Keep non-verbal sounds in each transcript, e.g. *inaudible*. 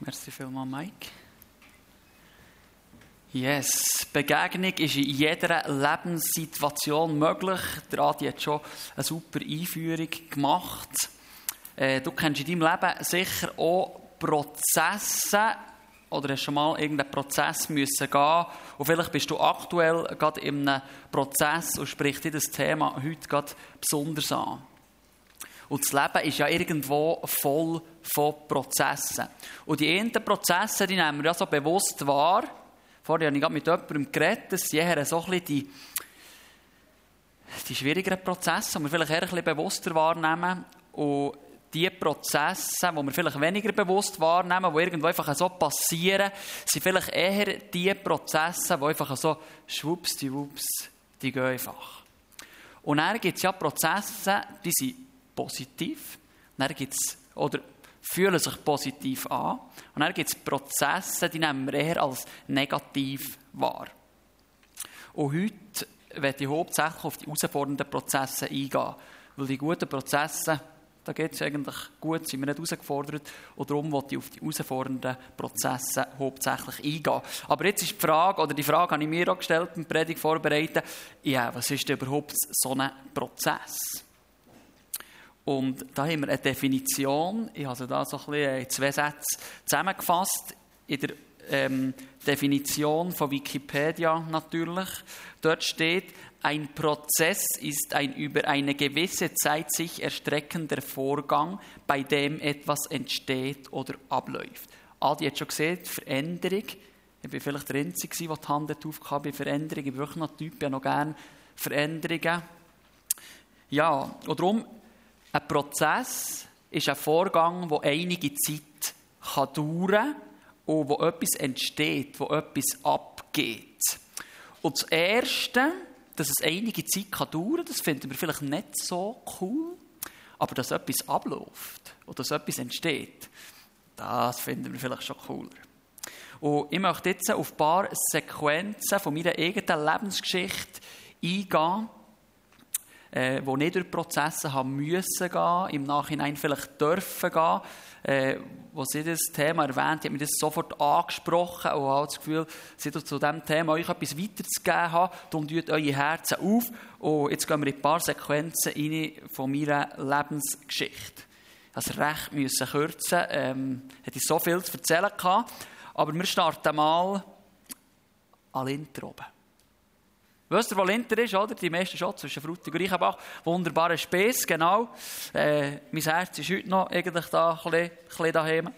Merci vielmals, Mike. Yes, Begegnung ist in jeder Lebenssituation möglich. Der Adi hat schon eine super Einführung gemacht. Äh, du kennst in deinem Leben sicher auch Prozesse oder hast schon mal irgendeinen Prozess müssen gehen und vielleicht bist du aktuell gerade in einem Prozess und spricht dir das Thema heute gerade besonders an. Und das Leben ist ja irgendwo voll von Prozessen. Und die ersten Prozesse, die nehmen wir ja so bewusst wahr. Vorher habe ich gerade mit jemandem geredet, das sind eher so ein bisschen die, die schwierigeren Prozesse, die wir vielleicht eher ein bisschen bewusster wahrnehmen. Und die Prozesse, die wir vielleicht weniger bewusst wahrnehmen, die irgendwo einfach so passieren, sind vielleicht eher die Prozesse, die einfach so schwupps, die wups, die gehen einfach. Und dann gibt es ja Prozesse, die sind positiv. Dann gibt's, oder fühlen sich positiv an. Und dann gibt es Prozesse, die nehmen wir eher als negativ wahr. Und heute werde ich hauptsächlich auf die herausfordernden Prozesse eingehen. Weil die guten Prozesse, da geht es eigentlich gut, sind wir nicht herausgefordert. Und darum wollte ich auf die herausfordernden Prozesse hauptsächlich eingehen. Aber jetzt ist die Frage, oder die Frage habe ich mir auch gestellt beim Predigt vorbereiten, ja, was ist denn überhaupt so ein Prozess? Und da haben wir eine Definition. Ich habe sie da so ein bisschen in zwei Sätze zusammengefasst. In der ähm, Definition von Wikipedia natürlich. Dort steht, ein Prozess ist ein über eine gewisse Zeit sich erstreckender Vorgang, bei dem etwas entsteht oder abläuft. Adi hat schon gesehen, Veränderung. Ich war vielleicht der Einzige, der die Hand aufgehauen bei Veränderung. Ich bin wirklich noch Typ, ich noch gerne Veränderungen. Ja, und darum ein Prozess ist ein Vorgang, der einige Zeit kann dauern kann und wo etwas entsteht, wo etwas abgeht. Und das Erste, dass es einige Zeit kann dauern kann, das finden wir vielleicht nicht so cool, aber dass etwas abläuft oder dass etwas entsteht, das finden wir vielleicht schon cooler. Und ich möchte jetzt auf ein paar Sequenzen von meiner eigenen Lebensgeschichte eingehen, äh, die nicht durch Prozesse haben müssen gehen, im Nachhinein vielleicht dürfen gehen. Äh, wo sie das Thema erwähnt, hat mir das sofort angesprochen und habe das Gefühl, sie zu diesem Thema euch etwas weiterzugeben haben. Darum tut eure Herzen auf. Und jetzt gehen wir in ein paar Sequenzen rein von meiner Lebensgeschichte. Also recht müssen kürzen. Ähm, hätte ich so viel zu erzählen gehabt. Aber wir starten mal an Intro Wisst ihr, wo Linter ist, oder? Die meisten schon zwischen Frutig und Reichenbach. Wunderbarer Späß, genau. Äh, mein Herz ist heute noch eigentlich da, ein bisschen, ein bisschen daheim.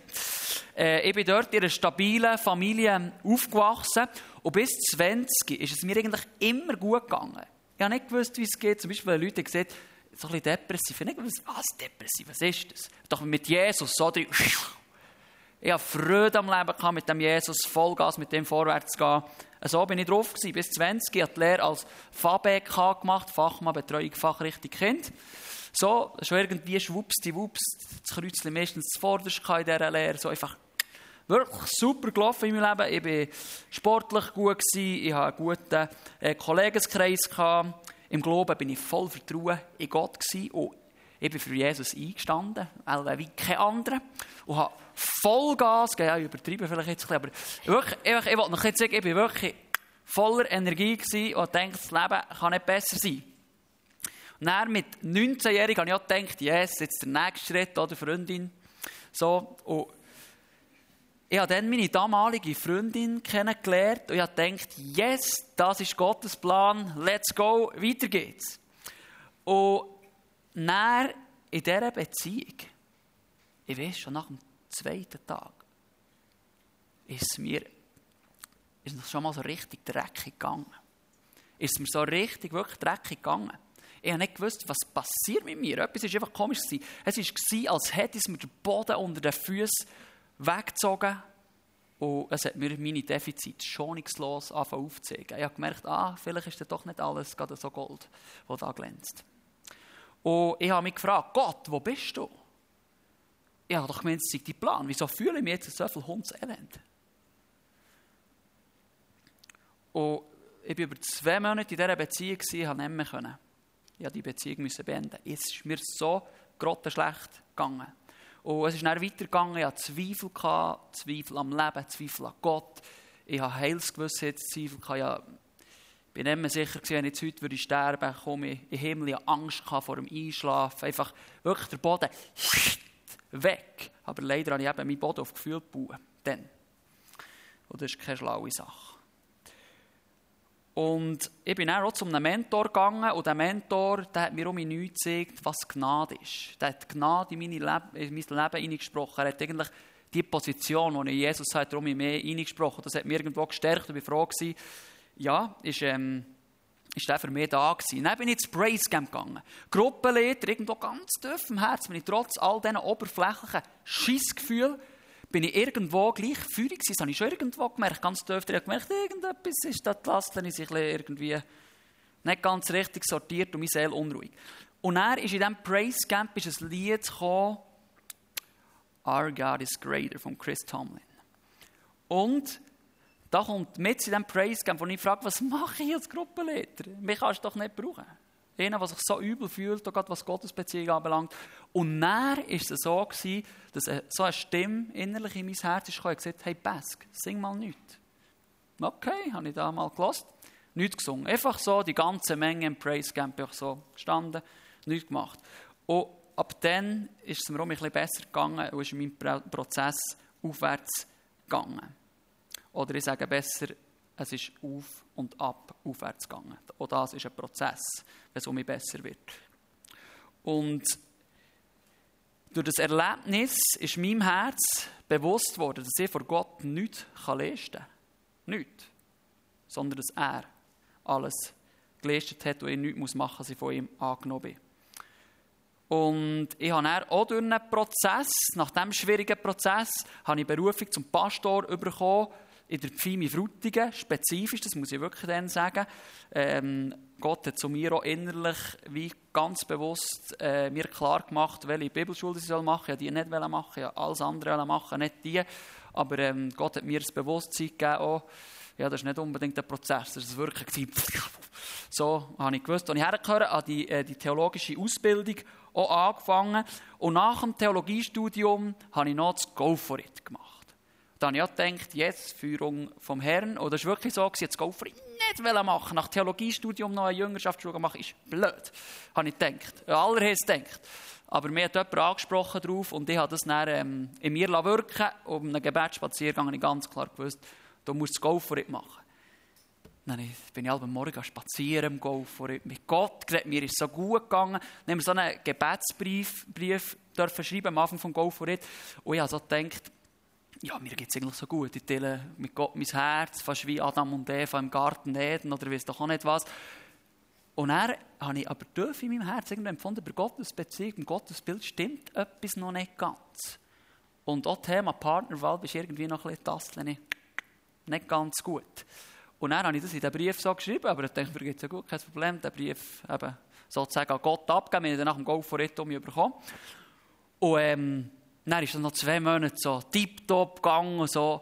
Äh, ich bin dort in einer stabilen Familie aufgewachsen. Und bis 20 ist es mir eigentlich immer gut gegangen. Ich habe nicht gewusst, wie es geht. Zum Beispiel, wenn Leute gesagt so ein bisschen depressiv. Ich habe nicht gewusst, was depressiv, was ist das? Doch mit Jesus, so die, ich habe Freude am Leben gehabt, mit dem Jesus Vollgas mit dem vorwärts zu gehen. So bin ich drauf gewesen, bis 20. Ich habe die Lehre als FABK gemacht, Fachmann Betreuung Fachrichtung Kind. So, schon irgendwie schwuppsdiwupps, das Kreuzchen meistens zuvorderst in dieser Lehre. So einfach wirklich super gelaufen in meinem Leben. Ich war sportlich gut, gewesen, ich hatte einen guten äh, Kollegenkreis. Gehabt. Im Glauben bin ich voll Vertrauen in Gott gewesen und ich bin für Jesus eingestanden, weil wie kein anderer. Und habe Vollgas gegeben. Ja, ich übertreibe vielleicht jetzt ein bisschen, aber wirklich, ich, wollte noch sagen, ich war wirklich voller Energie und dachte, das Leben kann nicht besser sein. Und dann mit 19-Jährigen habe ich auch gedacht, yes, jetzt der nächste Schritt, oder Freundin. So, und ich habe dann meine damalige Freundin kennengelernt und ich habe gedacht, yes, das ist Gottes Plan, let's go, weiter geht's. Und dann in dieser Beziehung, ich weiß schon nach dem zweiten Tag, ist mir ist es schon mal so richtig dreckig gegangen. Ist es mir so richtig, wirklich dreckig gegangen. Ich habe nicht gewusst, was passiert mit mir. Etwas war einfach komisch. Es war, als hätte es mir den Boden unter den Füßen weggezogen und es hat mir meine Defizite schonungslos aufzuzeigen. Ich habe gemerkt, ah, vielleicht ist das doch nicht alles gerade so Gold, das da glänzt. Und ich habe mich gefragt, Gott, wo bist du? Ich habe doch gemeint, es sei dein Plan. Wieso fühle ich mich jetzt so viel Hundselend? Und ich war über zwei Monate in dieser Beziehung, ich konnte nicht mehr. Können. Ich musste die Beziehung beenden. Es ist mir so grottenschlecht gegangen. Und es ist dann weitergegangen, ich hatte Zweifel, Zweifel am Leben, Zweifel an Gott. Ich hatte Heilsgewissheitszweifel, ich bin mehr sicher, wenn ich heute würde sterben komme ich den Himmel, ich hatte Angst vor dem Einschlafen. Einfach wirklich der Boden *laughs* weg. Aber leider habe ich eben meinen Boden auf Gefühl gebaut. Dann. Und das ist keine schlaue Sache. Und ich bin dann auch zu einem Mentor gegangen und der Mentor der hat mir um mich nichts gezeigt, was Gnade ist. Der hat Gnade in, Leb in mein Leben hineingesprochen. Er hat eigentlich die Position, die Jesus hat, darum mehr hineingesprochen. Das hat mich irgendwo gestärkt und ich war froh ja, ist, ähm, ist der für mich da gewesen. Dann bin ich ins Praise Camp gegangen. Gruppenleiter, irgendwo ganz tief im Herzen, bin trotz all diesen oberflächlichen Schissgefühlen bin ich irgendwo gleich führig gewesen. Das habe schon irgendwo gemerkt, ganz tief. Gemerkt, irgendetwas ist da die Last, ich sich irgendwie nicht ganz richtig sortiert und meine Seele unruhig. Und er ist in diesem Praise Camp ist ein Lied gekommen, Our God is Greater von Chris Tomlin. Und da kommt mit in diesem Praise Camp, wo ich frage, was mache ich als Gruppenleiter? Mich kannst du doch nicht brauchen. Einer, der sich so übel fühlt, gerade was Gottesbeziehung anbelangt. Und dann war es so, gewesen, dass so eine Stimme innerlich in mein Herz ist und gesagt hey Bask, sing mal nichts. Okay, habe ich da mal gelassen. Nichts gesungen. Einfach so, die ganze Menge im Praise Camp so gestanden, nichts gemacht. Und ab dann ist es mir auch ein bisschen besser gegangen und ist mein Prozess aufwärts gegangen. Oder ich sage besser, es ist auf und ab aufwärts gegangen. Auch das ist ein Prozess, wenn es um mich besser wird. Und durch das Erlebnis ist meinem Herz bewusst worden, dass ich vor Gott nichts leisten kann. Nichts. Sondern dass er alles geleistet hat und ich nichts machen muss, dass ich von ihm angenommen bin. Und ich habe dann auch durch einen Prozess, nach diesem schwierigen Prozess, habe ich Berufung zum Pastor bekommen, in der Pfimi Frutigen, spezifisch, das muss ich wirklich dann sagen. Ähm, Gott hat zu mir auch innerlich wie ganz bewusst äh, mir klar gemacht, welche Bibelschule ich soll machen. Ich die nicht machen, ich alles andere machen, nicht die. Aber ähm, Gott hat mir das Bewusstsein gegeben, auch, ja, das ist nicht unbedingt ein Prozess, das ist wirklich *laughs* so habe ich gewusst. Und ich hergehöre, an die, äh, die theologische Ausbildung auch angefangen. Und nach dem Theologiestudium habe ich noch das Go for It gemacht. Dann habe ich gedacht, jetzt Führung vom Herrn. Oder es war wirklich so, jetzt Golfer nicht machen Nach Theologiestudium noch eine Jüngerschaftsschule machen, ist blöd. Habe ich gedacht. Allerheiß gedacht. Aber mir hat jemand angesprochen darauf und ich habe das dann ähm, in mir wirken Um einen Gebetsspaziergang habe ich ganz klar gewusst, du musst das Golfer machen. Dann bin ich am Morgen spazieren im Golfer mit Gott geredet. Mir ist so gut gegangen. Dann haben wir so einen Gebetsbrief Brief dürfen schreiben am Anfang vom Golfer Und ich habe so gedacht, ja, mir geht es eigentlich so gut. Ich teile mit Gott mein Herz, fast wie Adam und Eva im Garten Eden oder weiß doch auch nicht was. Und dann habe ich aber tief in meinem Herz irgendwie empfunden, bei Gottes Beziehung, im Gottesbild stimmt etwas noch nicht ganz. Und auch Thema Partnerwahl ist irgendwie noch ein bisschen das, nicht ganz gut. Und dann habe ich das in den Brief so geschrieben, aber ich denke, mir geht es ja gut, kein Problem, den Brief eben sozusagen an Gott abgeben, wenn ich dann nach dem Golf von Reto bekommen. Und ähm, dann ist es noch zwei Monate so tiptop gegangen und so.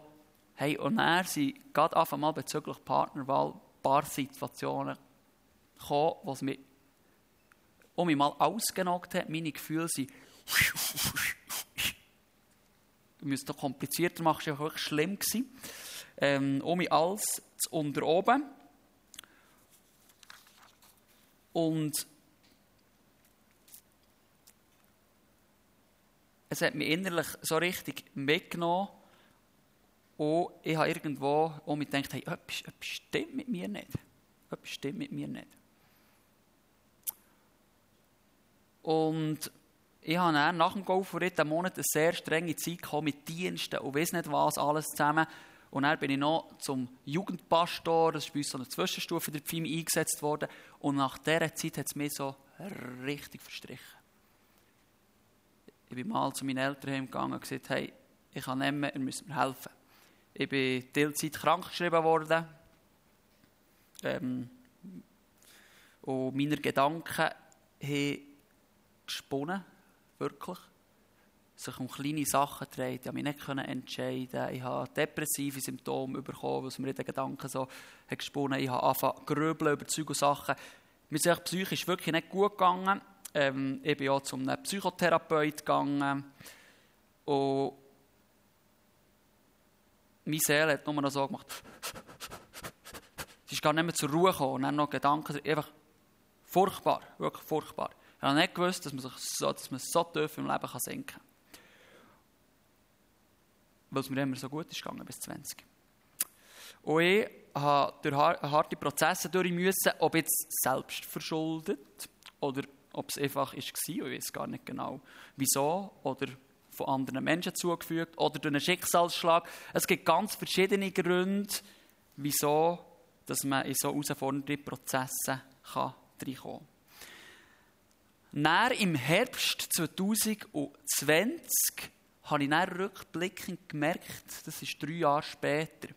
Hey, und dann sind gerade einfach mal bezüglich Partnerwahl ein paar Situationen gekommen, was mich um mich mal ausgenockt hat. Meine Gefühle sind ich müsste es komplizierter machen, es war wirklich schlimm. Gewesen. Ähm, um mich alles zu unter oben. Und es hat mich innerlich so richtig mitgenommen. Und ich habe irgendwo auch mir gedacht, hey, etwas, etwas stimmt mit mir nicht. Etwas stimmt mit mir nicht. Und ich habe dann nach dem Golfuritt einen Monat eine sehr strenge Zeit mit Diensten und weiß nicht was, alles zusammen. Und dann bin ich noch zum Jugendpastor, das ist bei uns so eine Zwischenstufe der Pfimi eingesetzt worden. Und nach dieser Zeit hat es mich so richtig verstrichen ich bin mal zu meinen Eltern gegangen und gesagt, hey, ich kann nicht ihr müsst mir helfen. Ich bin Teilzeit krankgeschrieben worden. Ähm, und meine Gedanken haben gesponnen, wirklich. Sich um kleine Sachen dreht. Ich konnte mich nicht entscheiden. Ich habe depressive Symptome bekommen, was mir in den Gedanken so gesponnen. Ich habe angefangen grübeln über Zeug und Sachen. Mir ist psychisch wirklich nicht gut gegangen. Ähm, ich bin auch zu einem Psychotherapeut gegangen. Und meine Seele hat nur noch so gemacht. Sie ist gar nicht mehr zur Ruhe gekommen. Und dann noch Gedanken, einfach furchtbar, wirklich furchtbar. Ich habe nicht gewusst, dass man sich so, dass man so tief im Leben kann senken kann. Weil es mir immer so gut ist gegangen, bis 20. Und ich habe durch harte Prozesse durch müssen, ob jetzt selbst verschuldet oder ob es einfach war, ich weiß gar nicht genau wieso, oder von anderen Menschen zugefügt oder durch einen Schicksalsschlag. Es gibt ganz verschiedene Gründe, wieso dass man in so herausfordernde Prozesse kann reinkommen kann. Dann im Herbst 2020 habe ich rückblickend gemerkt, das ist drei Jahre später,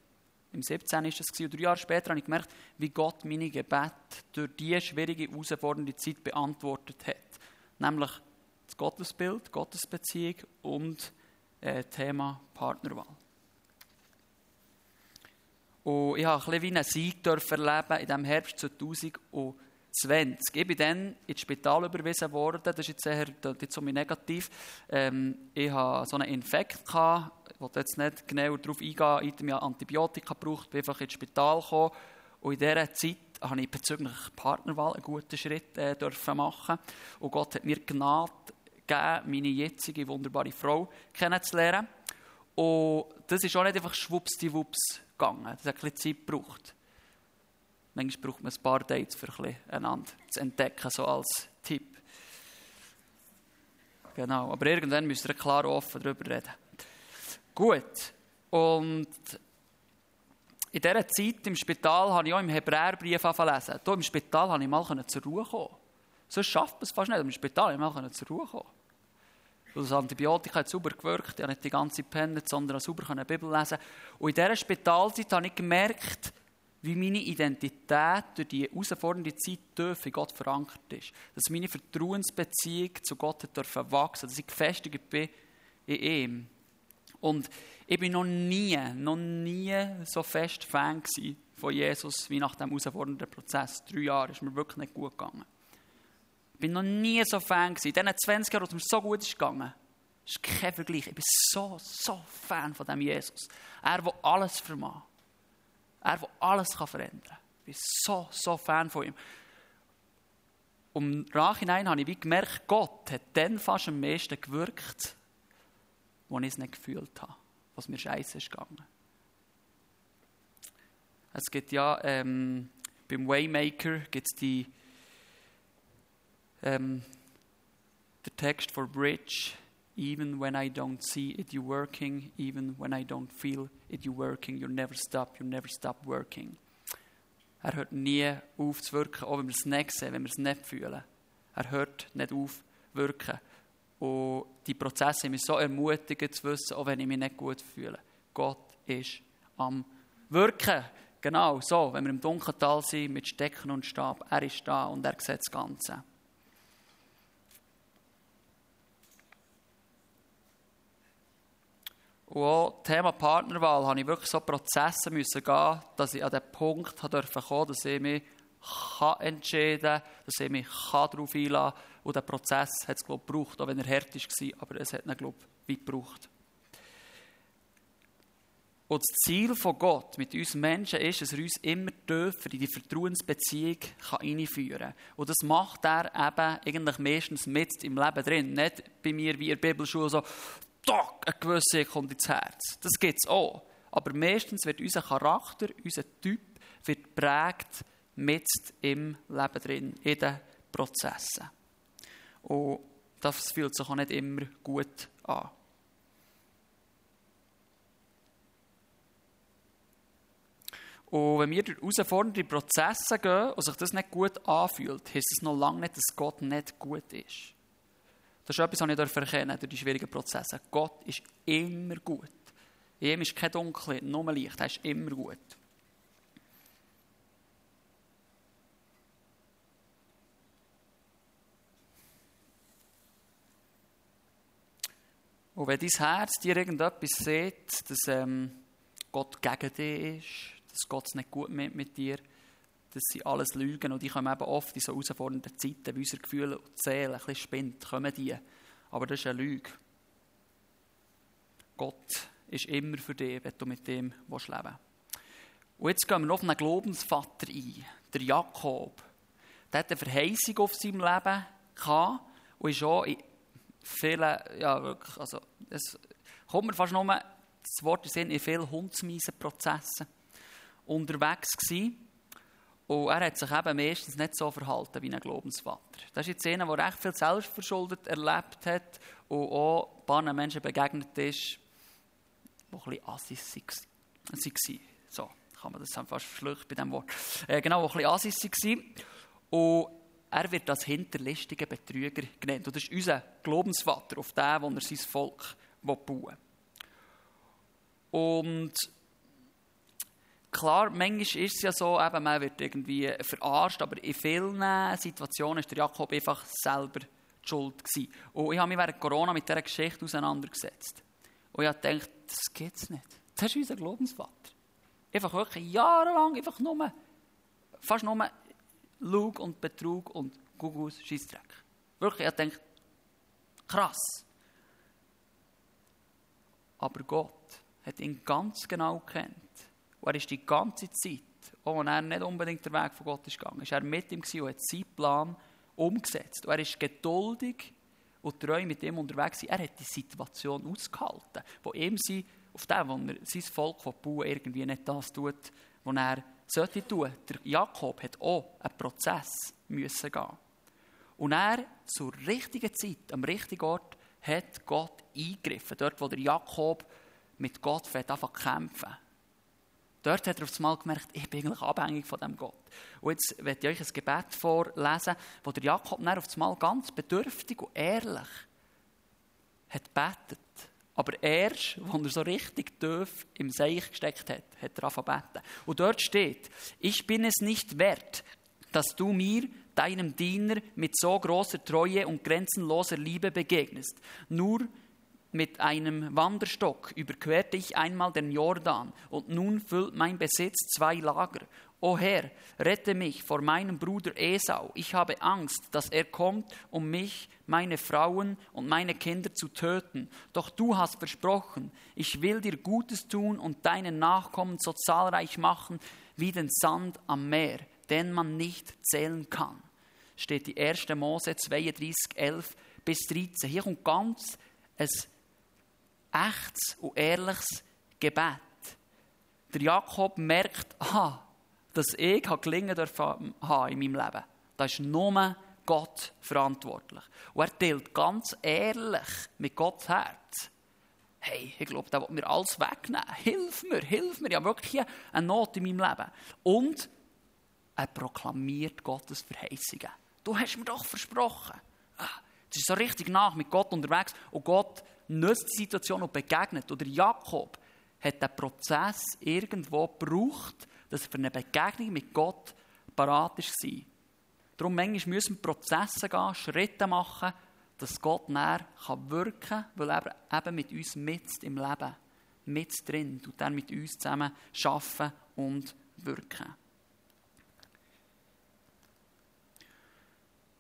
im 17. ist das und drei Jahre später habe ich gemerkt, wie Gott meine Gebete durch diese schwierige, herausfordernde Zeit beantwortet hat. Nämlich das Gottesbild, Gottesbeziehung und äh, Thema Partnerwahl. Und ich durfte ein bisschen wie einen Sieg erleben in diesem Herbst 2020. Ich bin dann ins Spital überwiesen worden. Das ist jetzt eher jetzt so negativ. Ähm, ich hatte so einen Infekt. Gehabt. Ich will jetzt nicht genauer darauf eingehen. Ich habe Antibiotika gebraucht, bin einfach ins Spital gekommen. Und in dieser Zeit habe ich bezüglich Partnerwahl einen guten Schritt äh, dürfen machen. Und Gott hat mir Gnade gegeben, meine jetzige wunderbare Frau kennenzulernen. Und das ist auch nicht einfach schwuppsdiwupps gegangen. Das hat ein bisschen Zeit gebraucht. Manchmal braucht man ein paar Dates, ein einander zu entdecken, so als Tipp. Genau, aber irgendwann müsst ihr klar offen darüber reden. Gut, und in dieser Zeit im Spital habe ich auch im Hebräerbrief gelesen. Hier im Spital konnte ich mal zur Ruhe kommen. Sonst schafft man es fast nicht, im Spital konnte ich mal zur Ruhe kommen. Weil das Antibiotika hat sauber gewirkt. Ich habe nicht die ganze Zeit sondern sauber eine Bibel lesen Und in dieser Spitalzeit habe ich gemerkt, wie meine Identität durch die herausfordernde Zeit in Gott verankert ist. Dass meine Vertrauensbeziehung zu Gott hat wachsen dass ich gefestigt bin in ihm. Und ich bin noch nie, noch nie so fest Fan von Jesus wie nach dem herausfordernden Prozess. Drei Jahre ist mir wirklich nicht gut gegangen. Ich bin noch nie so Fan gewesen. In diesen 20 Jahren, wo es mir so gut ist gegangen, ist kein Vergleich. Ich bin so, so Fan von dem Jesus. Er, der alles vermag. Er, der alles kann verändern kann. Ich bin so, so Fan von ihm. Und im Nachhinein habe ich gemerkt, Gott hat dann fast am meisten gewirkt, wo ich es nicht gefühlt habe, was mir scheiße ist gegangen. Es gibt ja ähm, beim Waymaker gibt's die um, the text for bridge, even when I don't see it, you working, even when I don't feel it, you working, you never stop, you never stop working. Er hört nie auf zu wirken, auch wenn wir es nicht sehen, wenn wir es nicht fühlen. Er hört nicht auf zu wirken. Und die Prozesse haben mich so ermutigt zu wissen, auch wenn ich mich nicht gut fühle. Gott ist am Wirken. Genau so, wenn wir im Dunkeltal sind, mit Stecken und Stab. Er ist da und er sieht das Ganze. Und auch Thema Partnerwahl habe ich wirklich so Prozesse müssen gehen, dass ich an den Punkt durfte kommen, dass ich mich kann entscheiden kann, dass ich mich darauf einlassen kann. Und der Prozess hat es, glaube gebraucht, auch wenn er hart war, aber es hat ihn, glaube ich, weit gebraucht. Und das Ziel von Gott mit uns Menschen ist, dass er uns immer tiefer in die Vertrauensbeziehung einführen kann. Und das macht er eben eigentlich meistens mit im Leben drin. Nicht bei mir wie in der Bibelschule so, Stock, eine gewisse kommt ins Herz. Das gibt es auch. Aber meistens wird unser Charakter, unser Typ, wird prägt mit im Leben drin, in den Prozessen. Und das fühlt sich auch nicht immer gut an. Und wenn wir durch herausfordernde Prozesse gehen und sich das nicht gut anfühlt, heißt es noch lange nicht, dass Gott nicht gut ist. Das ist etwas, was ich erkennen durch die schwierigen Prozesse. Gott ist immer gut. In ihm ist kein Dunkel, nur Licht. Er ist immer gut. Und wenn dein Herz dir irgendetwas sieht, dass ähm, Gott gegen dich ist, dass Gott es nicht gut mit, mit dir das sind alles Lügen und die kommen eben oft in so herausfordernden Zeiten, wie unsere Gefühle und Seele ein bisschen spinnt, kommen die. Aber das ist eine Lüge. Gott ist immer für dich, wenn du mit dem leben willst. Und jetzt gehen wir noch auf einen Glaubensvater ein, der Jakob. Der hat eine Verheißung auf seinem Leben gehabt und ist auch in vielen, ja wirklich, also es kommt mir fast nur das Wort in in vielen Hundsmeisenprozessen unterwegs gewesen. Und er hat sich eben meistens nicht so verhalten wie ein Glaubensvater. Das ist jetzt einer, der recht viel selbstverschuldet erlebt hat und auch ein paar Menschen begegnet ist, die ein bisschen assis waren. So kann man das fast verschlucken bei diesem Wort. Äh, genau, die ein bisschen assis waren. Und er wird als hinterlistiger Betrüger genannt. Und das ist unser Glaubensvater, auf den, wo er sein Volk bauen will. Und klar, manchmal ist es ja so, eben, man wird irgendwie verarscht, aber in vielen Situationen ist der Jakob einfach selber die schuld gewesen. Und ich habe mich während Corona mit dieser Geschichte auseinandergesetzt. Und ich habe gedacht, das geht es nicht. Das ist unser Glaubensvater. Einfach wirklich jahrelang, einfach nur, fast nur Lug und Betrug und Gugus Scheissdreck. Wirklich, ich denke, krass. Aber Gott hat ihn ganz genau. Und er ist die ganze Zeit, auch wenn er nicht unbedingt der Weg von Gott ist gegangen, ist er mit ihm und hat seinen Plan umgesetzt. Und er ist geduldig und treu mit ihm unterwegs. Er hat die Situation ausgehalten, wo ihm sie, auf dem, wo er sein Volk bauen irgendwie nicht das tut, was er sollte tun. Der Jakob hat auch einen Prozess müssen gehen. Und er zur richtigen Zeit, am richtigen Ort, hat Gott eingegriffen. Dort, wo der Jakob mit Gott anfangen kämpfen. Dort hat er auf einmal gemerkt, ich bin eigentlich abhängig von dem Gott. Und jetzt werde ich euch ein Gebet vorlesen, wo der Jakob dann auf einmal ganz bedürftig und ehrlich hat betet. Aber erst, als er so richtig tief im Seich gesteckt hat, hat er angefangen. Und dort steht, ich bin es nicht wert, dass du mir, deinem Diener, mit so großer Treue und grenzenloser Liebe begegnest. Nur mit einem Wanderstock überquerte ich einmal den Jordan, und nun füllt mein Besitz zwei Lager. O Herr, rette mich vor meinem Bruder Esau. Ich habe Angst, dass er kommt, um mich, meine Frauen und meine Kinder zu töten. Doch du hast versprochen, ich will dir Gutes tun und deinen Nachkommen so zahlreich machen wie den Sand am Meer, den man nicht zählen kann. Steht die 1. Mose 32, 11 bis 13. Hier kommt ganz ein echtes und ehrliches Gebet. Der Jakob merkt, aha, dass ich gelingen dürfen in meinem Leben. Da ist nur Gott verantwortlich. Und er teilt ganz ehrlich mit Gottes Herz. Hey, ich glaube, der will mir alles wegnehmen. Hilf mir, hilf mir. Ich habe wirklich eine Not in meinem Leben. Und er proklamiert Gottes Verheißungen. Du hast mir doch versprochen. Ah, es ist so richtig nach mit Gott unterwegs und Gott nutzt die Situation und begegnet. Oder Jakob hat den Prozess irgendwo gebraucht, dass er für eine Begegnung mit Gott parat war. Darum manchmal müssen wir Prozesse gehen, Schritte machen, dass Gott näher wirken kann, weil er eben mit uns mit im Leben, mit drin, und dann mit uns zusammen arbeiten und wirken.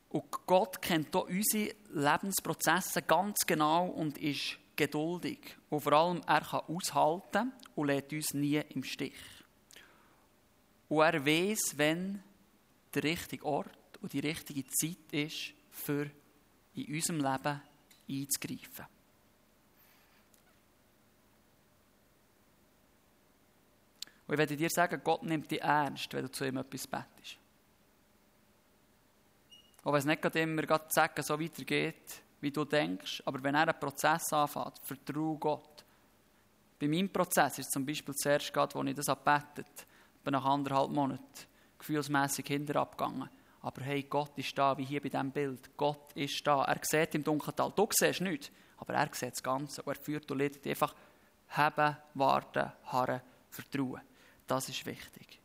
Und Gott kennt auch unsere Lebensprozesse ganz genau und ist geduldig. Und vor allem, er kann aushalten und lädt uns nie im Stich. Und er weiß, wenn der richtige Ort und die richtige Zeit ist, für in unserem Leben einzugreifen. Und ich werde dir sagen, Gott nimmt dich ernst, wenn du zu ihm etwas betest. Auch wenn es nicht immer gerade sagen, so weitergeht, wie du denkst, aber wenn er einen Prozess anfängt, vertraue Gott. Bei meinem Prozess ist es zum Beispiel zuerst gerade, als ich das gebetet bin nach anderthalb Monaten gefühlsmässig hinter abgegangen. Aber hey, Gott ist da, wie hier bei diesem Bild. Gott ist da. Er sieht im Dunkeltal. Du siehst nichts, aber er sieht das Ganze. Und er führt und leitet einfach haben, warten, harren, vertrauen. Das ist wichtig.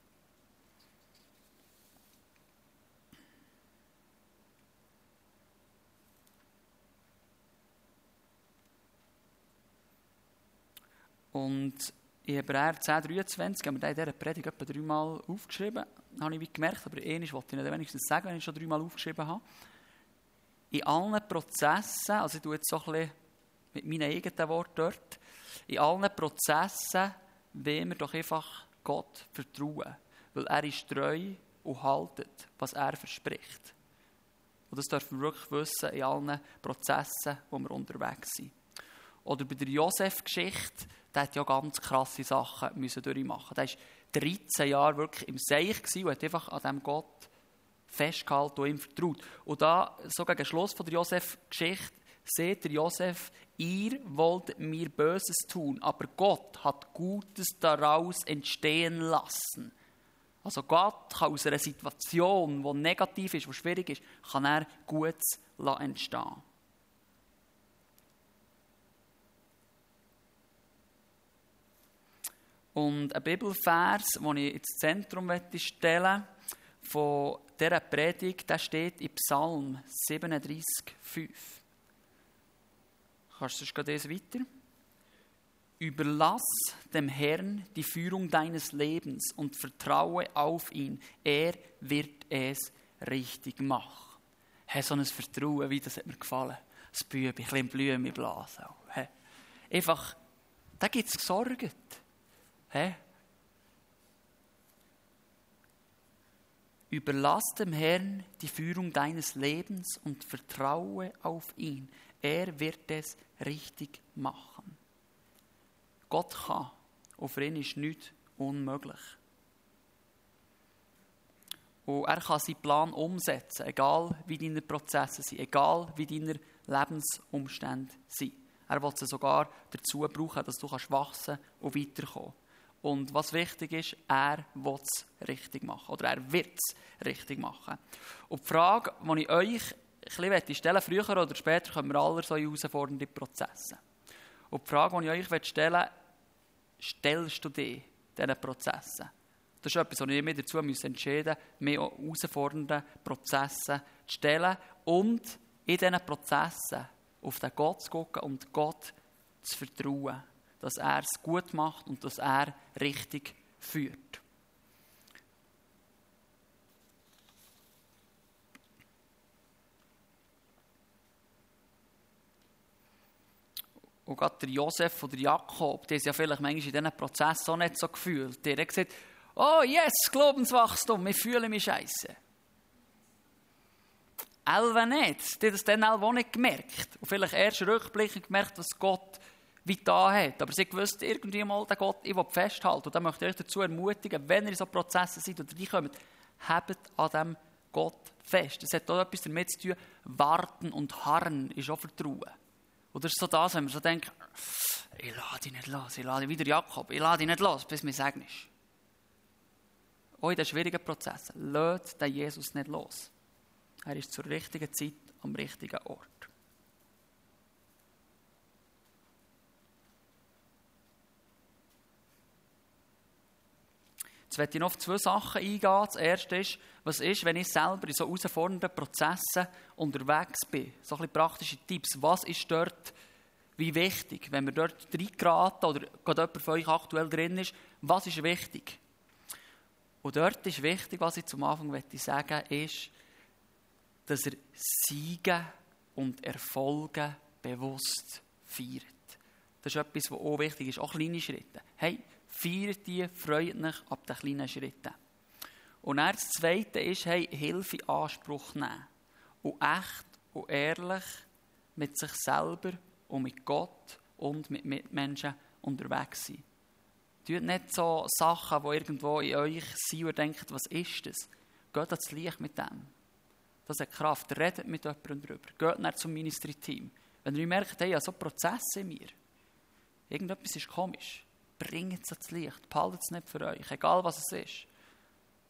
Und in Hebräer 10, 23 haben wir in dieser Predigt etwa dreimal aufgeschrieben. Das habe ich wie gemerkt, aber eines wollte ich nicht wenigstens sagen, wenn ich schon dreimal aufgeschrieben habe. In allen Prozessen, also ich tue jetzt so ein bisschen mit meinen eigenen Worten dort, in allen Prozessen wollen wir doch einfach Gott vertrauen, weil er ist treu und haltet, was er verspricht. Und das dürfen wir wirklich wissen in allen Prozessen, wo wir unterwegs sind. Oder bei der Josef-Geschichte, der hat ja ganz krasse Sachen müssen durchmachen. Der war 13 Jahre wirklich im Seich und hat einfach an dem Gott festgehalten und ihm vertraut. Und da, so gegen Schluss von der Josef-Geschichte, seht der Josef, ihr wollt mir Böses tun, aber Gott hat Gutes daraus entstehen lassen. Also Gott kann aus einer Situation, die negativ ist, die schwierig ist, kann er Gutes entstehen Und ein Bibelvers, den ich ins Zentrum stellen möchte, von dieser Predigt, der steht in Psalm 37, 5. Kannst du sonst weiter? Überlass dem Herrn die Führung deines Lebens und vertraue auf ihn. Er wird es richtig machen. Hey, so ein Vertrauen, wie das hat mir gefallen. Das Bübi, ein bisschen Blumen blasen. Hey. Einfach, da gibt es gesorgt. Hey. Überlass dem Herrn die Führung deines Lebens und vertraue auf ihn. Er wird es richtig machen. Gott kann. Und für ihn ist nichts unmöglich. Und er kann seinen Plan umsetzen, egal wie deine Prozesse sind, egal wie deine Lebensumstände sind. Er will sie sogar dazu brauchen, dass du wachsen und weiterkommen Und was wichtig ist, er will es richtig machen. Oder er wird es richtig machen. Und die Frage, die ich euch ein bisschen stellen früher oder später kommen wir alle so in herausfordernde Prozesse. Und die Frage, die ich euch stellen möchte, stellst du dich diesen Prozessen? Das ist etwas, was ich mir dazu entscheiden muss, mehr herausfordernde Prozesse zu stellen und in diesen Prozessen auf den Gott zu gucken und Gott zu vertrauen, dass er es gut macht und dass er richtig führt. Und gerade der Josef oder Jakob, die ist ja vielleicht manchmal in diesem Prozess auch nicht so gefühlt. Der hat gesagt, oh yes, Glaubenswachstum, ich fühle mich scheiße. Elwe nicht. Die hat das dann auch nicht gemerkt. Und vielleicht erst rückblickend gemerkt, was Gott wie da hat. Aber sie gewusst irgendwie mal, den Gott, ich will festhalten. Und dann möchte ich euch dazu ermutigen, wenn ihr in so Prozessen seid oder kommen, habt an dem Gott fest. Das hat auch etwas damit zu tun, warten und harren ist auch Vertrauen. Oder ist so das, wenn man so denkt, ich lade dich nicht los, ich lade wieder Jakob, ich lade dich nicht los, bis mir sagen ist. Auch in den schwierigen Prozessen, lädt den Jesus nicht los. Er ist zur richtigen Zeit am richtigen Ort. Jetzt werde ich noch auf zwei Sachen eingehen. Das erste ist, was ist, wenn ich selber in so herausfordernden Prozessen unterwegs bin? So ein bisschen praktische Tipps. Was ist dort wie wichtig, wenn wir dort reingeraten oder gerade jemand von euch aktuell drin ist? Was ist wichtig? Und dort ist wichtig, was ich zum Anfang möchte sagen, ist, dass er Siege und Erfolge bewusst feiert. Das ist etwas, was auch wichtig ist. Auch kleine Schritte. Hey, feiert die, freut euch ab den kleinen Schritten. Und dann das Zweite ist, hey, Hilfe in Anspruch nehmen. Und echt und ehrlich mit sich selber und mit Gott und mit Mitmenschen unterwegs sein. Tut nicht so Sachen, die irgendwo in euch sind und denkt, was ist das? Geht ans Licht mit dem. Das hat Kraft. Redet mit jemandem darüber. Geht nicht zum Ministry-Team. Wenn ihr merkt, hey, ich habe so Prozesse in mir. Irgendetwas ist komisch bringt es ans Licht. Behaltet es nicht für euch, egal was es ist.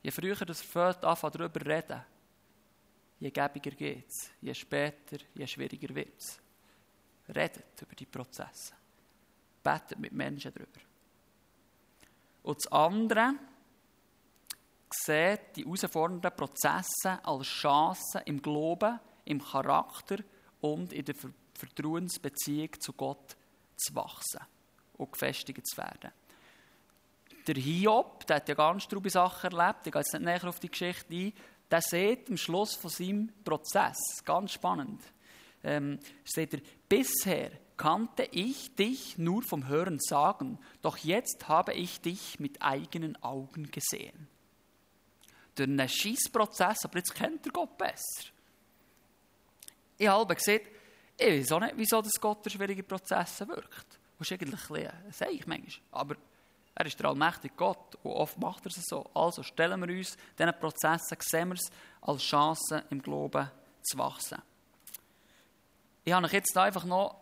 Je früher das fängt an, darüber reden, je gäbiger geht es, je später, je schwieriger wird es. Redet über die Prozesse. Betet mit Menschen darüber. Und das andere, seht die herausfordernden Prozesse als Chancen im Glauben, im Charakter und in der Vertrauensbeziehung zu Gott zu wachsen und gefestigt zu werden. Der Hiob, der hat ja ganz trube Sachen erlebt, ich gehe jetzt nicht näher auf die Geschichte ein, der sieht am Schluss von seinem Prozess, ganz spannend, ähm, sieht er, bisher kannte ich dich nur vom Hören sagen, doch jetzt habe ich dich mit eigenen Augen gesehen. Durch einen Schießprozess, aber jetzt kennt er Gott besser. Ich habe gesehen, ich weiß auch nicht, wieso das Gott durch schwierige Prozesse wirkt. Das ist eigentlich ein ein manchmal. Aber er ist der allmächtige Gott und oft macht er es so. Also stellen wir uns diesen Prozessen, sehen wir es als Chance im Glauben zu wachsen. Ich habe euch jetzt einfach noch,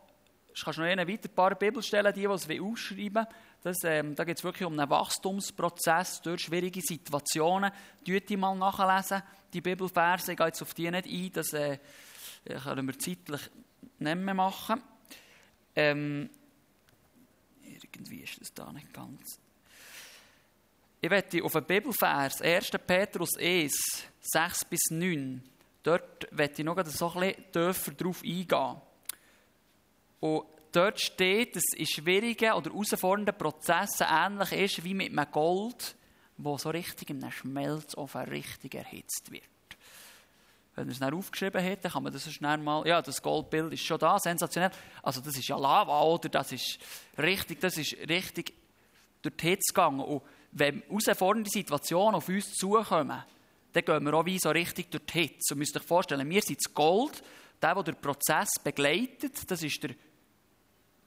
ich kann noch eine weiter ein paar Bibelstellen, die, die es ausschreiben das, ähm, Da geht es wirklich um einen Wachstumsprozess durch schwierige Situationen. Tut die mal nachlesen, die Bibelverse. Ich gehe jetzt auf die nicht ein, das äh, können wir zeitlich nicht mehr machen. Ähm, irgendwie ist das da nicht ganz. Ich werde auf einen Bibelvers, 1. Petrus 1, 6 bis 9, dort werde ich noch ein bisschen tiefer drauf eingehen. Und dort steht, dass in schwierigen oder herausfordernden Prozessen ähnlich ist wie mit einem Gold, wo so richtig in einem Schmelzofen richtig erhitzt wird. Wenn er es dann aufgeschrieben dann kann man das schnell mal, ja, das Goldbild ist schon da, sensationell. Also das ist ja Lava, oder? Das ist richtig, das ist richtig durch die Hitze gegangen. Und wenn herausfordernde Situationen auf uns zukommen, dann gehen wir auch wie so richtig durch die Hitze. Und müsst euch vorstellen, wir sind das Gold, der, der den Prozess begleitet, das ist der,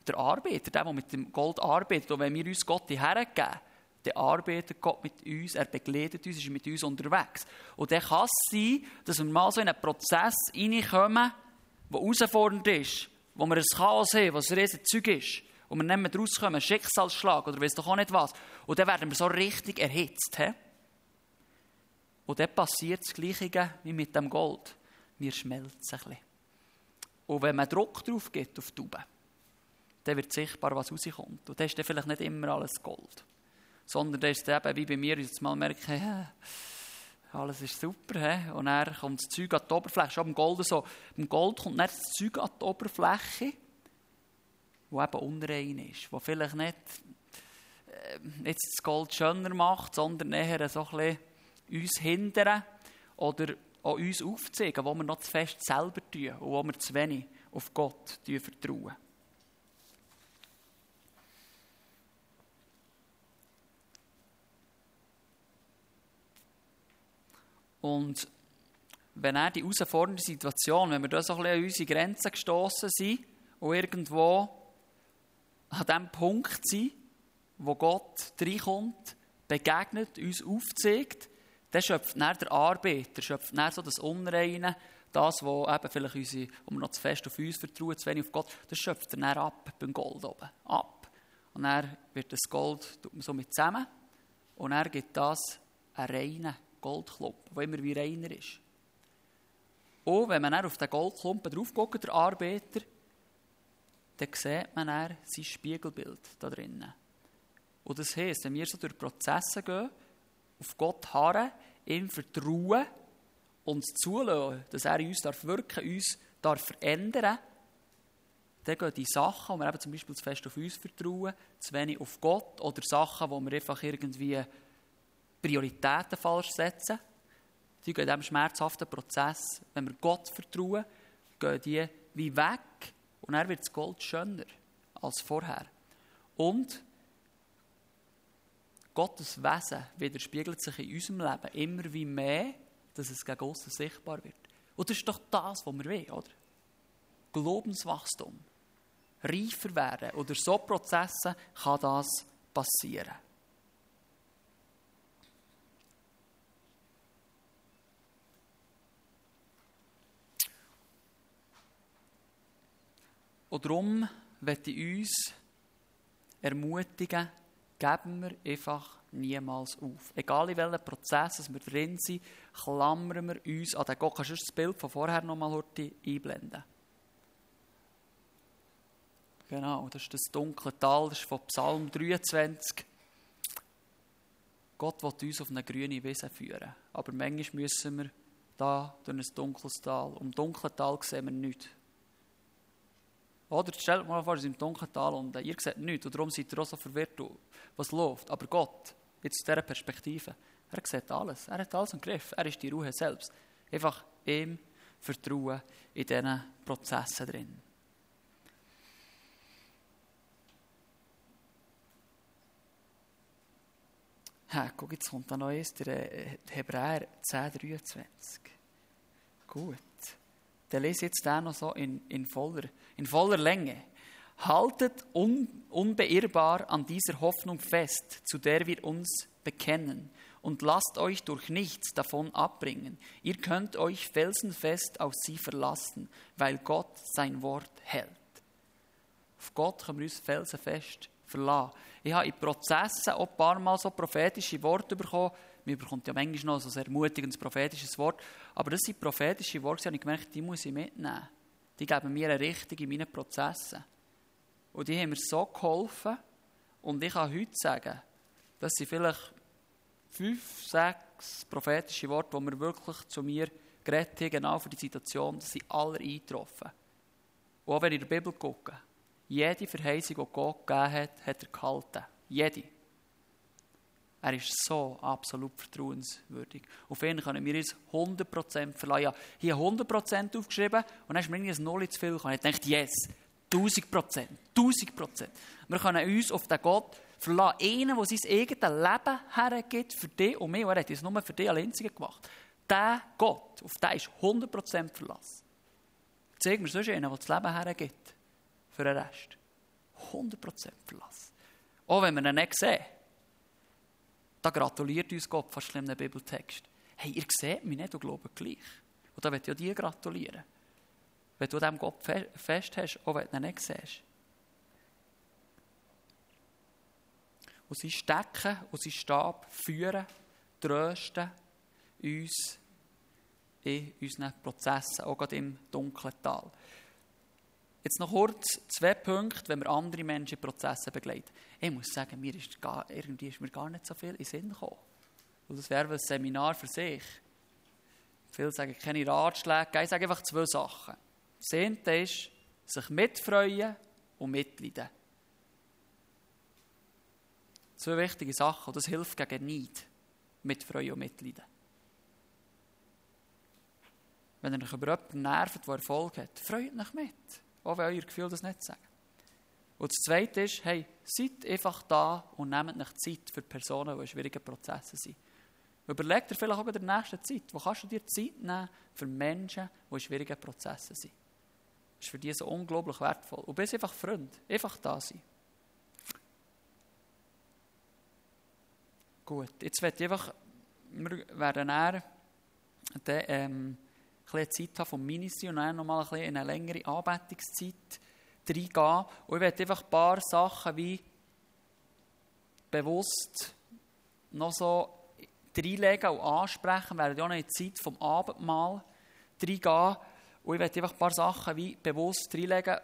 der Arbeiter, der, der mit dem Gold arbeitet. Und wenn wir uns Gott hergeben, dann arbeitet Gott mit uns, er begleitet uns, ist mit uns unterwegs. Und dann kann es sein, dass wir mal so in einen Prozess reinkommen, der herausfordernd ist, wo wir ein Chaos haben, was ein riesen Zeug ist, und wir mehr rauskommen, Schicksalsschlag oder weiss doch auch nicht was. Und dann werden wir so richtig erhitzt. He? Und dann passiert das Gleiche wie mit dem Gold. Wir schmelzen ein bisschen. Und wenn man Druck drauf gibt auf die Tube, dann wird sichtbar, was rauskommt. Und dann ist dann vielleicht nicht immer alles Gold sondern das ist eben wie bei mir, jetzt mal merken, ja, alles ist super, he? und dann kommt das Zeug an die Oberfläche, schon beim Gold so, beim Gold kommt dann das Zeug an die Oberfläche, wo eben unrein ist, wo vielleicht nicht äh, jetzt das Gold schöner macht, sondern eher so ein bisschen uns hindern oder auch uns aufzeigen, wo wir noch zu fest selber tun und wo wir zu wenig auf Gott vertrauen. Und wenn er die herausfordernde Situation, wenn wir da so ein bisschen an unsere Grenzen gestoßen sind und irgendwo an dem Punkt sind, wo Gott reinkommt, begegnet, uns aufzeigt, dann schöpft dann der Arbeiter, schöpft dann so das Unreine, das, wo eben vielleicht unsere, wir noch zu fest auf uns vertrauen, zu wenig auf Gott, das schöpft er dann ab beim Gold oben. Ab. Und dann wird das Gold so mit zusammen und er gibt das einen reinen Goldklumpen, der immer wie reiner ist. Und wenn man dann auf den Goldklumpen drauf der Arbeiter, dann sieht man dann sein Spiegelbild da drinnen. Und das heisst, wenn wir so durch Prozesse gehen, auf Gott harren, ihm vertrauen, uns zulassen, dass er in uns darf wirken, uns darf verändern, dann gehen die Sachen, wo wir eben zum Beispiel zu fest auf uns vertrauen, zu wenig auf Gott, oder Sachen, wo wir einfach irgendwie Prioritäten falsch setzen. Die gehen in diesem schmerzhaften Prozess, wenn wir Gott vertrauen, gehen die wie weg und dann wird das Gold schöner als vorher. Und Gottes Wesen widerspiegelt sich in unserem Leben immer wie mehr, dass es gegen außen sichtbar wird. Und das ist doch das, was wir wollen, oder? Glaubenswachstum, reifer werden. Oder so Prozessen kann das passieren. Und darum möchte ich uns ermutigen, geben wir einfach niemals auf. Egal in welchem Prozess wir drin sind, klammern wir uns an den Gott. Kannst du das Bild von vorher noch mal einblenden? Genau, das ist das dunkle Tal, das ist von Psalm 23. Gott will uns auf eine grüne Wiese führen. Aber manchmal müssen wir da durch ein dunkles Tal. Um dunkle Tal sehen wir nichts. Oder stellt mal vor, ihr seid im dunklen Tal und äh, ihr seht nichts und darum seid ihr auch so verwirrt, was läuft. Aber Gott, jetzt aus dieser Perspektive, er sieht alles. Er hat alles im Griff. Er ist die Ruhe selbst. Einfach ihm vertrauen in diesen Prozessen drin. Ha, guck, jetzt kommt da noch der äh, Hebräer 10, 23. Gut. Dann lese jetzt den noch so in, in, voller, in voller Länge. Haltet un, unbeirrbar an dieser Hoffnung fest, zu der wir uns bekennen, und lasst euch durch nichts davon abbringen. Ihr könnt euch felsenfest auf sie verlassen, weil Gott sein Wort hält. Auf Gott können wir uns felsenfest verlassen. Ich habe in Prozessen auch ein paar Mal so prophetische Worte bekommen. Man bekommt ja manchmal noch so ein ermutigendes prophetisches Wort. Aber das sind prophetische Worte, und ich gemerkt, die muss ich mitnehmen. Die geben mir eine Richtung in meinen Prozessen. Und die haben mir so geholfen. Und ich kann heute sagen, das sind vielleicht fünf, sechs prophetische Worte, die mir wirklich zu mir geredet haben, genau für die Situation, dass sie alle eingetroffen. Und auch wenn ich in der Bibel gucke, jede Verheißung, die Gott gegeben hat, hat er gehalten. Jede. Er ist so absolut vertrauenswürdig. Auf ihn können wir uns 100% verleihen. Ja, hier 100% aufgeschrieben und dann ist mir irgendwie ein Null zu viel. Ich dachte, yes, 1000%, 1000%. Wir können uns auf den Gott verlassen. Einen, der sein eigenes Leben hergibt für dich und mich. Und er hat es nur für dich allein gemacht. Der Gott, auf den ist 100% Verlass. Zeig mir sonst einen, der das Leben hergibt für den Rest. 100% Verlass. Auch wenn wir ihn nicht sehen. Da gratuliert uns Gott fast in einem Bibeltext. Hey, ihr seht mich nicht und glaubt gleich. Und da wird ja dir gratulieren. Wenn du dem Gott fest hast, auch wenn du ihn nicht siehst. Und sie stecken und sie Stab führen, trösten uns in unseren Prozessen, auch gerade im dunklen Tal. Jetzt noch kurz zwei Punkte, wenn wir andere Menschen in Prozessen begleiten. Ich muss sagen, mir ist gar, irgendwie ist mir gar nicht so viel in Sinn gekommen. Und das wäre ein Seminar für sich. Viele sagen keine Ratschläge. Ich sage einfach zwei Sachen. Das eine ist, sich mitfreuen und mitleiden. Zwei wichtige Sachen. Und das hilft gegen Neid. Mitfreuen und mitleiden. Wenn ihr euch über jemanden nervt, der Erfolg hat, freut euch mit. Auch wenn euer Gefühl das nicht sagt. Und das Zweite ist, hey, seid einfach da und nehmt euch Zeit für Personen, die in schwierigen Prozessen sind. Überleg dir vielleicht auch in der nächsten Zeit, wo kannst du dir Zeit nehmen für Menschen, die in schwierigen Prozessen sind. Das ist für die so unglaublich wertvoll. Und bist einfach Freund, einfach da sein. Gut, jetzt ich einfach, wir werden eher dann, ähm, ein Zeit haben vom Ministry und dann nochmal ein in eine längere Anbetungszeit reingehen. Und ich werde einfach ein paar Sachen wie bewusst noch so reinlegen und ansprechen. Werden ja noch in die Zeit vom Abendmahl reingehen. Und ich werde einfach ein paar Sachen wie bewusst reinlegen,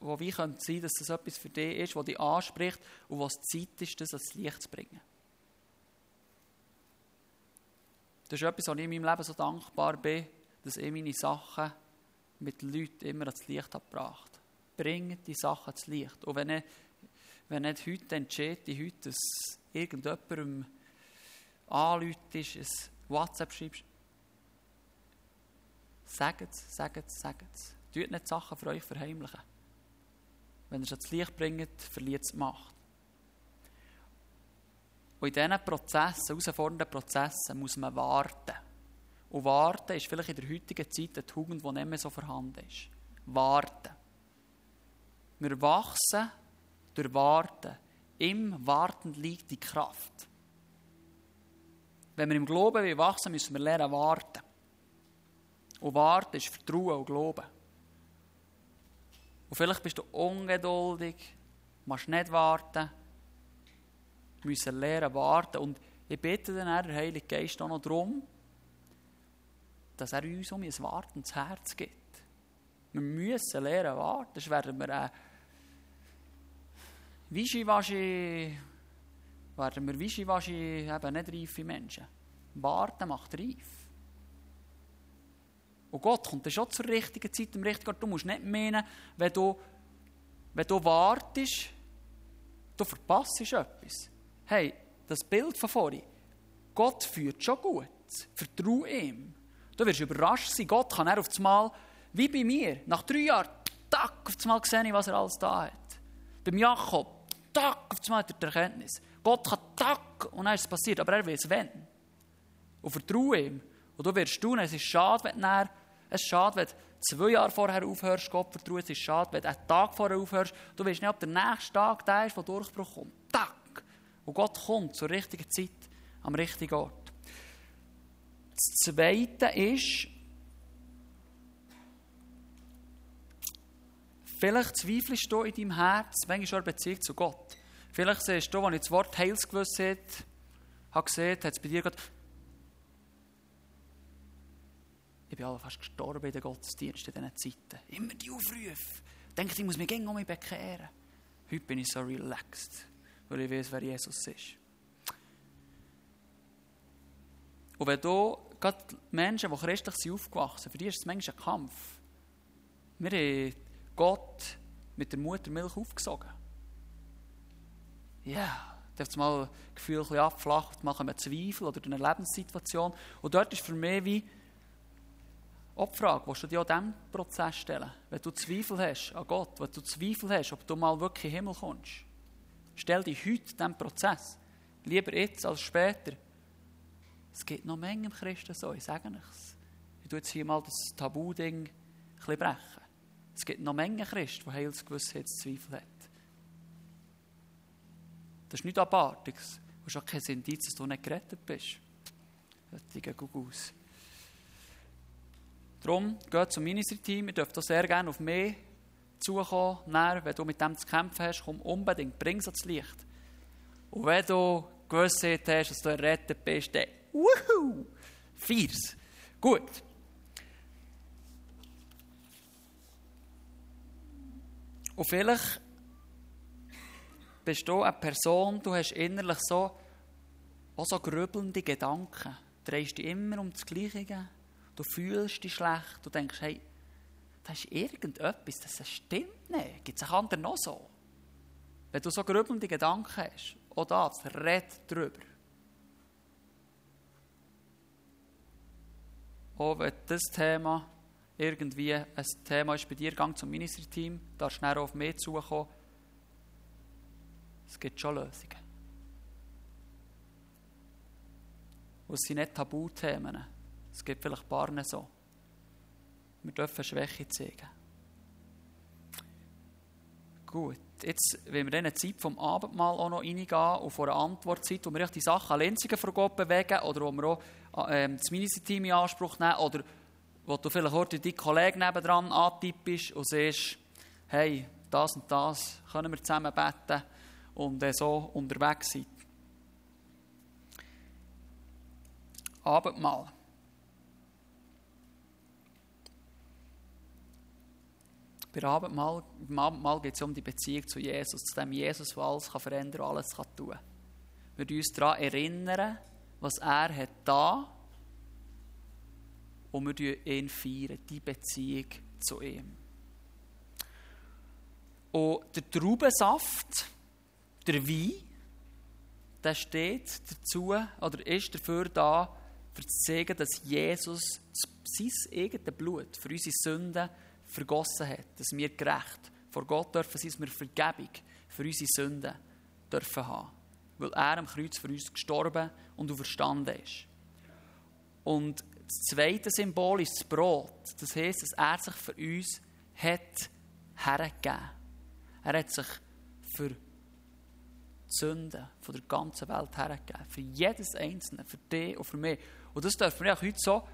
wo wie könnte sein, dass das etwas für dich ist, was dich anspricht und was Zeit ist, das ans Licht zu bringen. Das ist etwas, wo ich in meinem Leben so dankbar bin, dass ich meine Sachen mit Leuten immer ans Licht habe gebracht Bringt die Sachen ans Licht. Und wenn nicht, wenn nicht heute entsteht, heute, dass irgendjemandem anläutest, ein WhatsApp schreibst, sagt es, sagt es, sagt es. Tut nicht Sachen für euch verheimlichen. Wenn ihr es ans Licht bringt, verliert es die Macht. Und in diesen Prozessen, herausfordernden Prozessen, muss man warten. Und warten ist vielleicht in der heutigen Zeit eine Tugend, die nicht mehr so vorhanden ist. Warten. Wir wachsen durch Warten. Im Warten liegt die Kraft. Wenn wir im Glauben wachsen müssen wir lernen warten. Und warten ist Vertrauen und Glauben. Und vielleicht bist du ungeduldig, musst nicht warten. Müssen lernen warten. Und ich bitte den Herrn, der Heilige Geist auch noch darum, dass er uns um ein wartendes Herz gibt. Wir müssen lernen warten, sonst werden wir äh, Wischiwaschi, werden wir Wischiwaschi eben nicht reife Menschen. Warten macht reif. Und Gott kommt dann schon zur richtigen Zeit, im richtigen Ort. Du musst nicht meinen, wenn du, wenn du wartest, du verpasst etwas. Hey, das Bild von vorhin, Gott führt schon gut. Vertrau ihm. Du wirst überrascht sein. Gott kann er auf das Mal, wie bei mir, nach drei Jahren, tack, auf das Mal sehen, was er alles da hat. Beim Jakob, tack, auf einmal hat er die Erkenntnis. Gott kann tack, und dann ist es passiert, aber er weiß wenn. Und vertraue ihm. Und du wirst tun, es ist schade, wenn du es ist schade, wenn du zwei Jahre vorher aufhörst, Gott vertrauen. Es ist schade, wenn du einen Tag vorher aufhörst. Du weißt nicht, ob der nächste Tag der ist, der Durchbruch kommt. Tack! Und Gott kommt zur richtigen Zeit, am richtigen Ort. Das Zweite ist, vielleicht zweifelst du in deinem Herz, schon Beziehung zu Gott. Vielleicht siehst du, als ich das Wort Heilsgewissheit habe gesehen, hat es bei dir gerade Ich bin fast gestorben in den Gottesdiensten in diesen Zeiten. Immer die Aufrufe. Ich denke, ich muss mich um mich bekehren. Heute bin ich so relaxed, weil ich weiß, wer Jesus ist. Und wenn du, gerade Menschen, die christlich sind, aufgewachsen für die ist es manchmal ein Kampf. Wir haben Gott mit der Muttermilch aufgesogen. Ja, yeah. da hat mal das Gefühl ein bisschen abflacht, mal kommen Zweifel oder eine Lebenssituation. Und dort ist für mich wie, auch die Frage, willst du dir auch diesem Prozess stellen? Wenn du Zweifel hast an Gott, wenn du Zweifel hast, ob du mal wirklich in den Himmel kommst, stell dich heute diesem Prozess. Lieber jetzt als später. Es gibt noch Mengen Christen so, ich sage nichts. Ich tue jetzt hier mal das Tabu-Ding ein bisschen brechen. Es gibt noch Mengen Christen, die Heilsgewissheitszweifel haben. Das ist nichts Abartiges. Du hast auch kein Indiz, dass du nicht gerettet bist. Solche Gugus. Darum, geht zum Ministry-Team, ihr dürft auch sehr gerne auf mich zukommen. Dann, wenn du mit dem zu kämpfen hast, komm unbedingt, bring es ans Licht. Und wenn du Gewissheit hast, dass du errettet bist, dann wuhu, feier's. Gut. Und vielleicht bist du eine Person, du hast innerlich so, auch so grübelnde Gedanken. Du drehst dich immer um das Gleiche du fühlst dich schlecht, du denkst, hey, da ist irgendetwas, das stimmt nicht. Gibt es auch anderen noch so? Wenn du so grübelnde Gedanken hast, auch das, red drüber. Auch wenn das Thema irgendwie ein Thema ist bei dir, gang zum Ministerteam, darfst schnell auf mich zukommen. Es gibt schon Lösungen. Und es sind nicht Tabuthemen. Es gibt vielleicht paar so. Wir dürfen Schwäche zeigen. Gut, jetzt, wenn wir in eine Zeit vom Abendmahl auch noch reingehen und vor einer Antwortzeit, wo wir die Sachen an Lenzingen vor Gott bewegen oder wo wir auch äh, das Ministerteam in Anspruch nehmen oder wo du vielleicht heute deinen Kollegen nebendran antippst und siehst, hey, das und das können wir zusammen beten und äh, so unterwegs sein. Abendmahl. Bei Abendmahl, beim Abendmahl geht es um die Beziehung zu Jesus, zu dem Jesus, der alles kann verändern und alles kann tun. Wir uns daran erinnern, was er hat da und wir ihn feiern, die Beziehung zu ihm. Und der Traubensaft, der Wein, der steht dazu oder ist dafür da, für zu sagen, dass Jesus sein eigenes Blut für unsere Sünden vergossen hat, dass wir gerecht vor Gott dürfen sein, dass wir Vergebung für unsere Sünden dürfen haben. Weil er am Kreuz für uns gestorben und auferstanden ist. Und das zweite Symbol ist das Brot. Das heisst, dass er sich für uns hat hergegeben. Er hat sich für die Sünden von der ganzen Welt hergegeben. Für jedes Einzelne, für dich und für mich. Und das dürfen wir auch heute so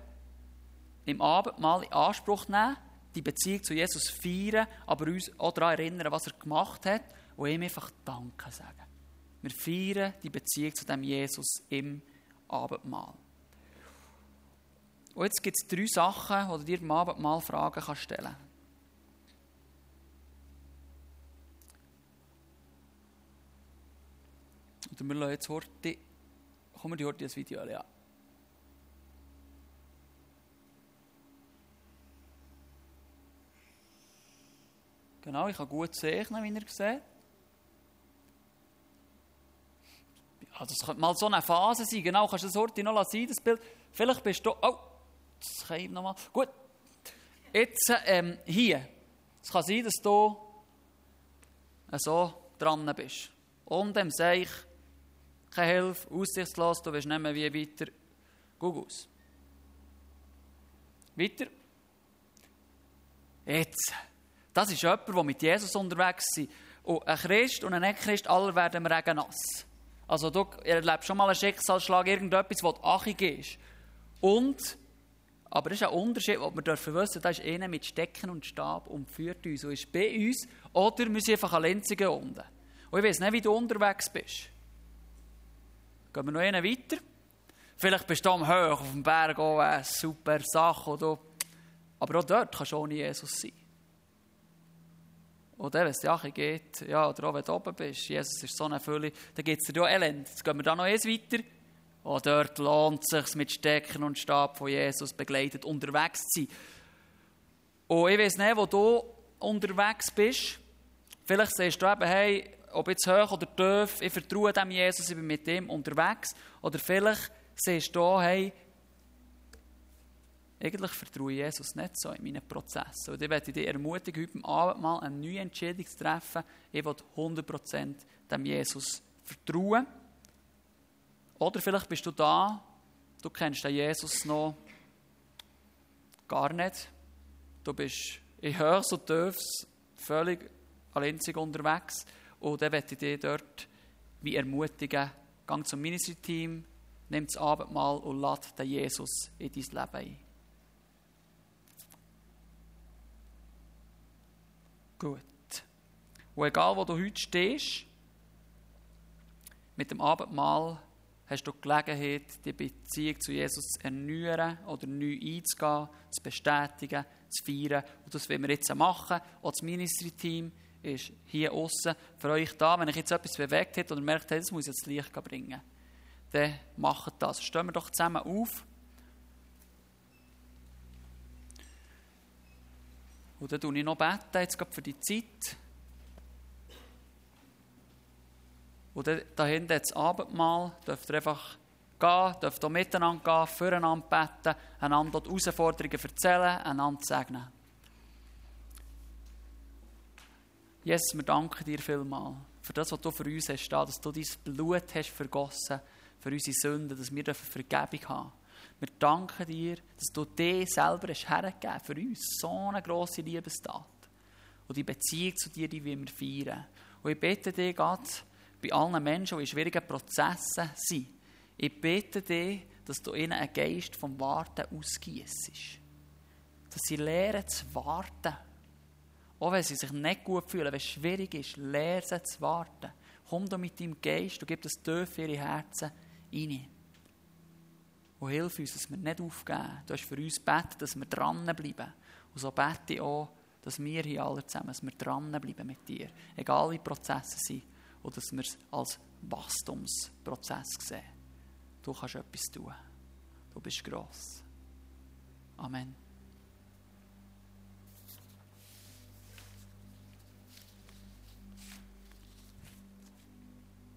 im Abendmahl in Anspruch nehmen die Beziehung zu Jesus feiern, aber uns auch daran erinnern, was er gemacht hat und ihm einfach Danke sagen. Wir feiern die Beziehung zu dem Jesus im Abendmahl. Und jetzt gibt es drei Sachen, die du dir im Abendmahl Fragen kannst stellen Und wir lassen jetzt heute, kommen die heute das Video, ja. Genau, ich kann gut zeichnen, wie ihr seht. Ja, das könnte mal so eine Phase sein. Genau, kannst du das heute noch sein, das Bild. Vielleicht bist du... Oh, das kann ich nochmal... Gut. Jetzt ähm, hier. Es kann sein, dass du so dran bist. Und dem Seich, keine Hilfe, aussichtslos, du weißt nicht mehr wie weiter. Guck aus. Weiter. Jetzt. Das ist jemand, der mit Jesus unterwegs ist. Und ein Christ und ein Nicht-Christ, alle werden im Regen nass. Also du erlebst schon mal einen Schicksalsschlag, irgendetwas, was achig ist. Und, aber das ist ein Unterschied, den wir dürfen wissen, da ist einer mit Stecken und Stab und führt uns und ist bei uns. Oder wir sind einfach an Lenzigen unten. Und ich weiß nicht, wie du unterwegs bist. Gehen wir noch einen weiter. Vielleicht bist du am Hoch auf dem Berg, oh, eine super Sache. Oder? Aber auch dort kannst du ohne Jesus sein. Oder wenn es dir geht, ja, oder auch wenn du oben bist, Jesus ist so eine Fülle, dann gibt es dir ja Elend. Jetzt gehen wir da noch eins weiter. Auch dort lohnt es sich mit Stecken und Stab von Jesus begleitet unterwegs zu sein. Und ich weiß nicht, wo du unterwegs bist. Vielleicht siehst du eben, hey, ob jetzt hoch oder tief, ich vertraue dem Jesus, ich bin mit dem unterwegs. Oder vielleicht siehst du, hey, eigentlich vertraue ich Jesus nicht so in meinen Prozessen. Und ich werde dich ermutigen, heute Abend mal eine neue Entscheidung zu treffen. Ich will 100% dem Jesus vertrauen. Oder vielleicht bist du da, du kennst den Jesus noch gar nicht. Du bist in Höchst und Tiefs völlig alleinzig unterwegs. Und dann werde ich dich dort wie ermutigen, gang zum Ministry-Team, nimm das Abendmahl und lad den Jesus in dein Leben ein. Gut. Und egal, wo du heute stehst, mit dem Abendmahl hast du die Gelegenheit, die Beziehung zu Jesus zu erneuern oder neu einzugehen, zu bestätigen, zu feiern. Und das wollen wir jetzt machen. Auch das Ministry-Team ist hier außen für euch da. Wenn ich jetzt etwas bewegt hätte oder merkt, das muss ich jetzt Licht bringen, dann macht das. Stehen wir doch zusammen auf. Und dann tue ich noch beten, jetzt gerade für die Zeit. Und dann da hinten das Abendmahl, dürft ihr einfach gehen, dürft auch miteinander gehen, füreinander beten, einander die Herausforderungen erzählen, einander segnen. Jesus, wir danken dir vielmal für das, was du für uns hast, dass du dein Blut hast vergossen für unsere Sünden, dass wir Vergebung haben Wir danken dir, dass du dich selber hast hergegeben für uns. So eine grosse Liebestat. Und die Beziehung zu dir, die wir feiern. Und ich bete dir, Gott, bei allen Menschen, die in schwierigen Prozessen sind, ich bete dir, dass du ihnen einen Geist vom Warten ausgießt. Dass sie lernen zu warten auch wenn sie sich nicht gut fühlen, wenn es schwierig ist, sie zu warten. Komm da mit deinem Geist und gib das tief in ihre Herzen rein. Und hilf uns, dass wir nicht aufgeben. Du hast für uns gebeten, dass wir dranbleiben. Und so bete ich auch, dass wir hier alle zusammen, dass wir dranbleiben mit dir. Egal wie Prozesse sind. Und dass wir es als Wachstumsprozess sehen. Du kannst etwas tun. Du bist gross. Amen.